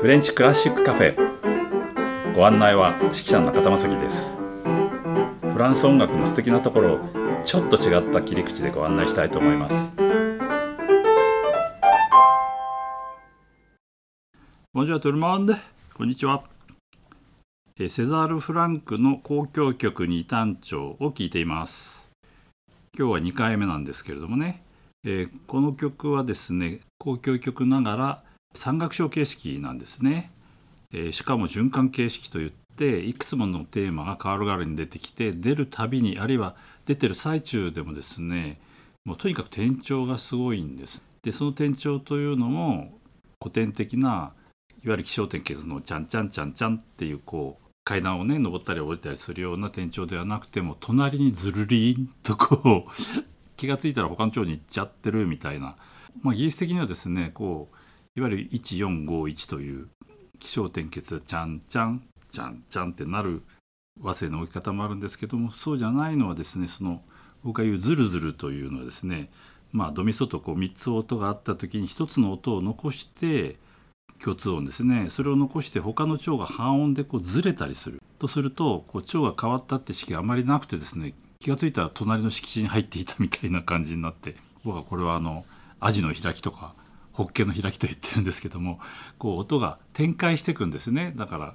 フレンチクラシックカフェ。ご案内は指揮者の中田正樹です。フランス音楽の素敵なところをちょっと違った切り口でご案内したいと思います。こんにちは。セザール・フランクの交響曲に単調を聴いています。今日は2回目なんですけれどもね、えー、この曲はですね交響曲ながら三楽章形式なんですね、えー、しかも循環形式といっていくつものテーマが変わる代わりに出てきて出るたびにあるいは出てる最中でもですねもうとにかく転調がすごいんです。でその転調というのも古典的ないわゆる気象点結の「ちゃんちゃんちゃんちゃん」っていうこう階段をね登ったり降りたりするような転調ではなくても隣にずるりんとこう 気が付いたら他の町に行っちゃってるみたいな、まあ、技術的にはですねこういわゆる1451という気象点結ちゃんちゃんちゃんちゃんってなる和声の置き方もあるんですけどもそうじゃないのはですねその僕が言うズルズルというのはですねまあドミソとこう3つ音があった時に1つの音を残して共通音ですね。それを残して他の腸が半音でこうずれたりするとするとこう腸が変わったって式があまりなくてですね気が付いたら隣の敷地に入っていたみたいな感じになって僕はこれはあのアジの開きとかホッケの開きと言ってるんですけどもこう音が展開していくんですね。だから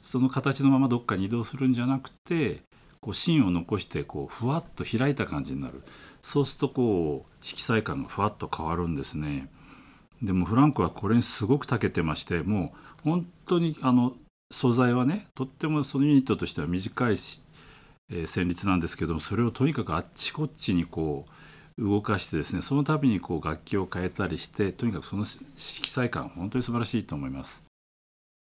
その形のままどっかに移動するんじゃなくてこう芯を残してこうふわっと開いた感じになる。そうするとこう色彩感がふわっと変わるんですね。でもフランクはこれにすごく長けてましてもう本当にあの素材はねとってもそのユニットとしては短いし、えー、旋律なんですけどもそれをとにかくあっちこっちにこう動かしてですねその度にこう楽器を変えたりしてとにかくその色彩感本当に素晴らしいと思います。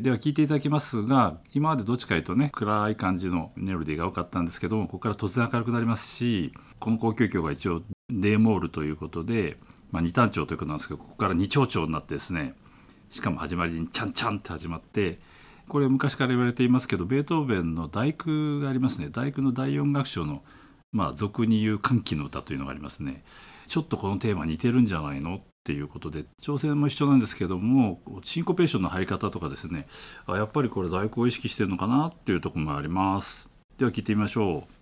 では聴いていただきますが今までどっちかというとね暗い感じのメロディーが多かったんですけどもここから突然明るくなりますしこの交響曲は一応デーモールということで、まあ、二単調ということなんですけどここから二長調になってですねしかも始まりに「チャンチャン」って始まってこれ昔から言われていますけどベートーベンの「第九」がありますね第九の第四楽章の「まあ俗に言う歓喜の歌というのがありますねちょっとこのテーマ似てるんじゃないのっていうことで挑戦も一緒なんですけどもシンコペーションの入り方とかですねあやっぱりこれ大工を意識してるのかなっていうところもありますでは聞いてみましょう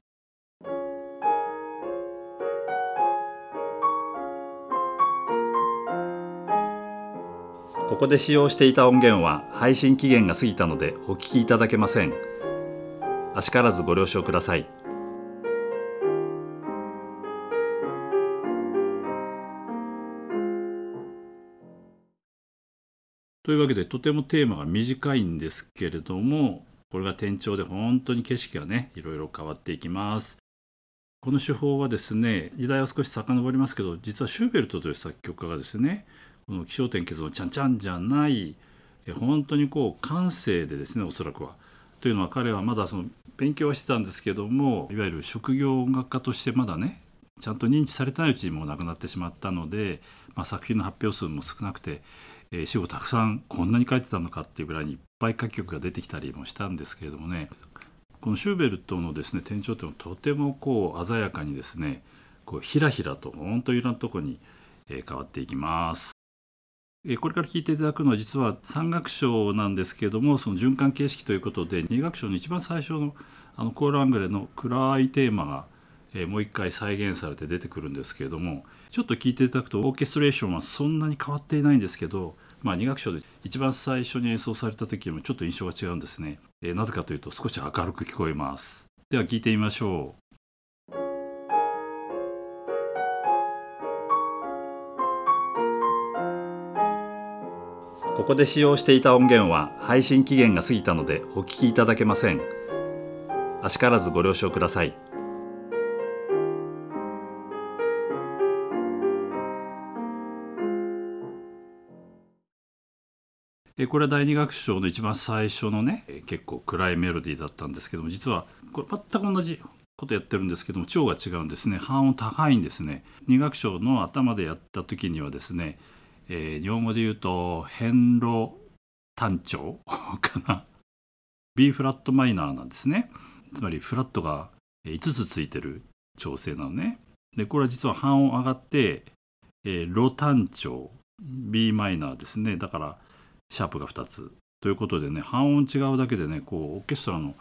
ここで使用していた音源は配信期限が過ぎたのでお聞きいただけません。あしからずご了承ください。というわけでとてもテーマが短いんですけれどもこれが転調で本当に景色がねいろいろ変わっていきます。この手法はですね時代は少し遡りますけど実はシューベルトという作曲家がですねこの気象点結のちゃんちゃんじゃない本当にこう感性でですねおそらくは。というのは彼はまだその勉強はしてたんですけどもいわゆる職業音楽家としてまだねちゃんと認知されたいうちにもう亡くなってしまったので、まあ、作品の発表数も少なくてえー、詩をたくさんこんなに書いてたのかっていうぐらいにいっぱい書き曲が出てきたりもしたんですけれどもねこのシューベルトのですね転調っていうのはとてもこう鮮やかにですねこうひらひらと本当いろんなとこに、え変わっていきます。えこれから聞いていただくのは実は3楽章なんですけれどもその循環形式ということで2楽章の一番最初のあのコール・アングレの暗いテーマが、えもう一回再現されて出てくるんですけれどもちょっと聞いていただくとオーケストレーションはそんなに変わっていないんですけど、まあ、2楽章で一番最初に演奏された時よりもちょっと印象が違うんですね、えー、なぜかというと少し明るく聞こえますでは聞いてみましょうここで使用していた音源は配信期限が過ぎたのでお聞きいただけません。あしからずご了承ください。えこれは第二楽章の一番最初のね結構暗いメロディーだったんですけども実はこれ全く同じことやってるんですけども調が違うんですね。半音高いんですね。二楽章の頭でやった時にはですね、えー、日本語で言うと変路単調かな。B フラットマイナーなんですね。つまりフラットが5つついてる調整なのね。でこれは実は半音上がって、えー、ロ単調。B マイナーですね。だからシャープが2つということでね半音違うだけでねこうオーケストラの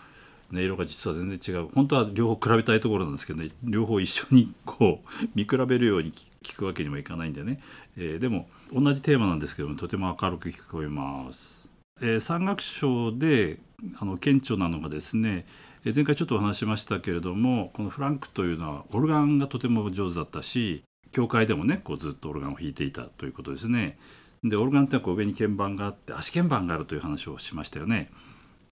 音色が実は全然違う本当は両方比べたいところなんですけどね両方一緒にこう 見比べるように聞くわけにもいかないんでね、えー、でも同じテーマなんですけどもとても明るく聞こえます。えー、山岳賞であの顕著なのがですね前回ちょっとお話しましたけれどもこのフランクというのはオルガンがとても上手だったし教会でもねこうずっとオルガンを弾いていたということですね。でオルガンってこう上に鍵盤があって足鍵盤があるという話をしましたよね。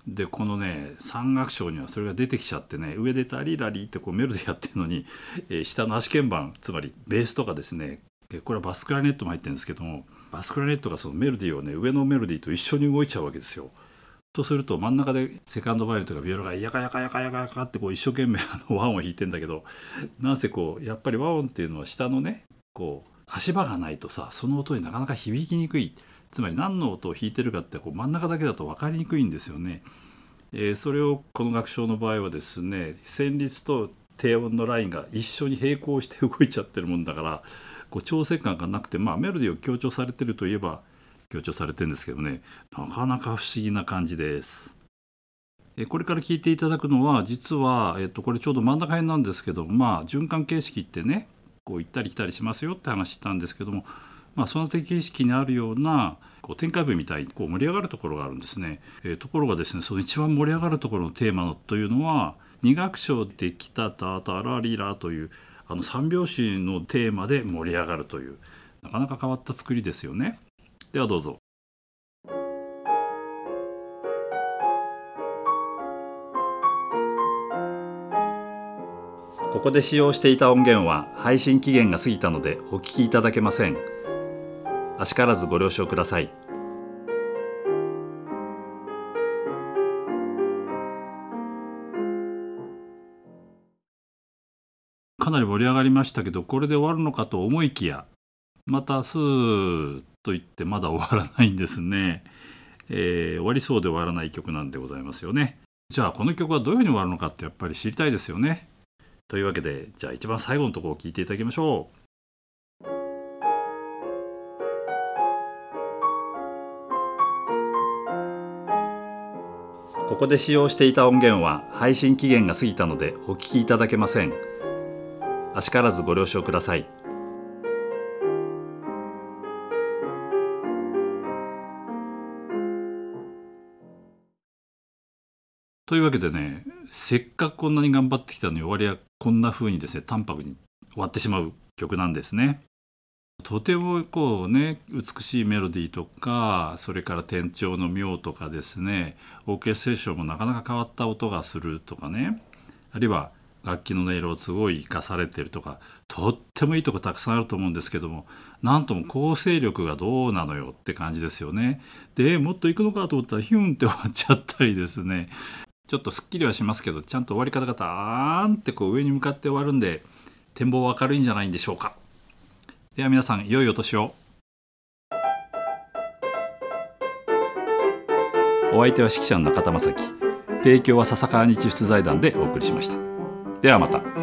でこのね三楽章にはそれが出てきちゃってね上でタリラリってこうメロディーやってるのに、えー、下の足鍵盤つまりベースとかですねこれはバスクラネットも入ってるんですけどもバスクラネットがそのメロディーをね上のメロディーと一緒に動いちゃうわけですよ。とすると真ん中でセカンドバイオリンとかビオラがヤカヤカヤカヤカヤカってこう一生懸命あの和音を弾いてんだけどなんせこうやっぱり和音っていうのは下のねこう足場がないとさその音になかなか響きにくいつまり何の音を弾いてるかってこう真ん中だけだと分かりにくいんですよね。えー、それをこの楽章の場合はですね旋律と低音のラインが一緒に並行して動いちゃってるもんだからこう調整感がなくてまあメロディーを強調されてるといえば強調されてるんですけどねなかなか不思議な感じです。これから聞いていただくのは実は、えっと、これちょうど真ん中辺なんですけどまあ循環形式ってねこう行ったり来たりしますよって話したんですけども、まあ、その形式にあるようなこう展開部みたいにこう盛り上がるところがあるんですね。えー、ところがですねその一番盛り上がるところのテーマのというのは二楽章できたたたらりらというあの三拍子のテーマで盛り上がるというなかなか変わった作りですよね。ではどうぞ。ここで使用していた音源は配信期限が過ぎたのでお聞きいただけません。あしからずご了承ください。かなり盛り上がりましたけどこれで終わるのかと思いきやまたスーッと言ってまだ終わらないんですね、えー、終わりそうで終わらない曲なんでございますよねじゃあこの曲はどういうふうに終わるのかってやっぱり知りたいですよねというわけでじゃあ一番最後のところを聞いていただきましょう。ここで使用していた音源は配信期限が過ぎたのでお聞きいただけません。あしからずご了承ください。というわけでねせっかくこんなに頑張ってきたのに終わりはこんな風にですね淡白に終わってしまう曲なんですね。とてもこうね美しいメロディーとかそれから転調の妙とかですねオーケストレーションもなかなか変わった音がするとかねあるいは楽器の音色をすごい生かされてるとかとってもいいとこたくさんあると思うんですけどもなんとも構成力がどうなのよって感じですよね。でもっといくのかと思ったらヒュンって終わっちゃったりですねちょっとすっきりはしますけどちゃんと終わり方がたーんってこう上に向かって終わるんで展望は明るいんじゃないんでしょうか。では皆さん良いお年を。お相手は指揮者の中田正樹。提供は笹川日出財団でお送りしました。ではまた。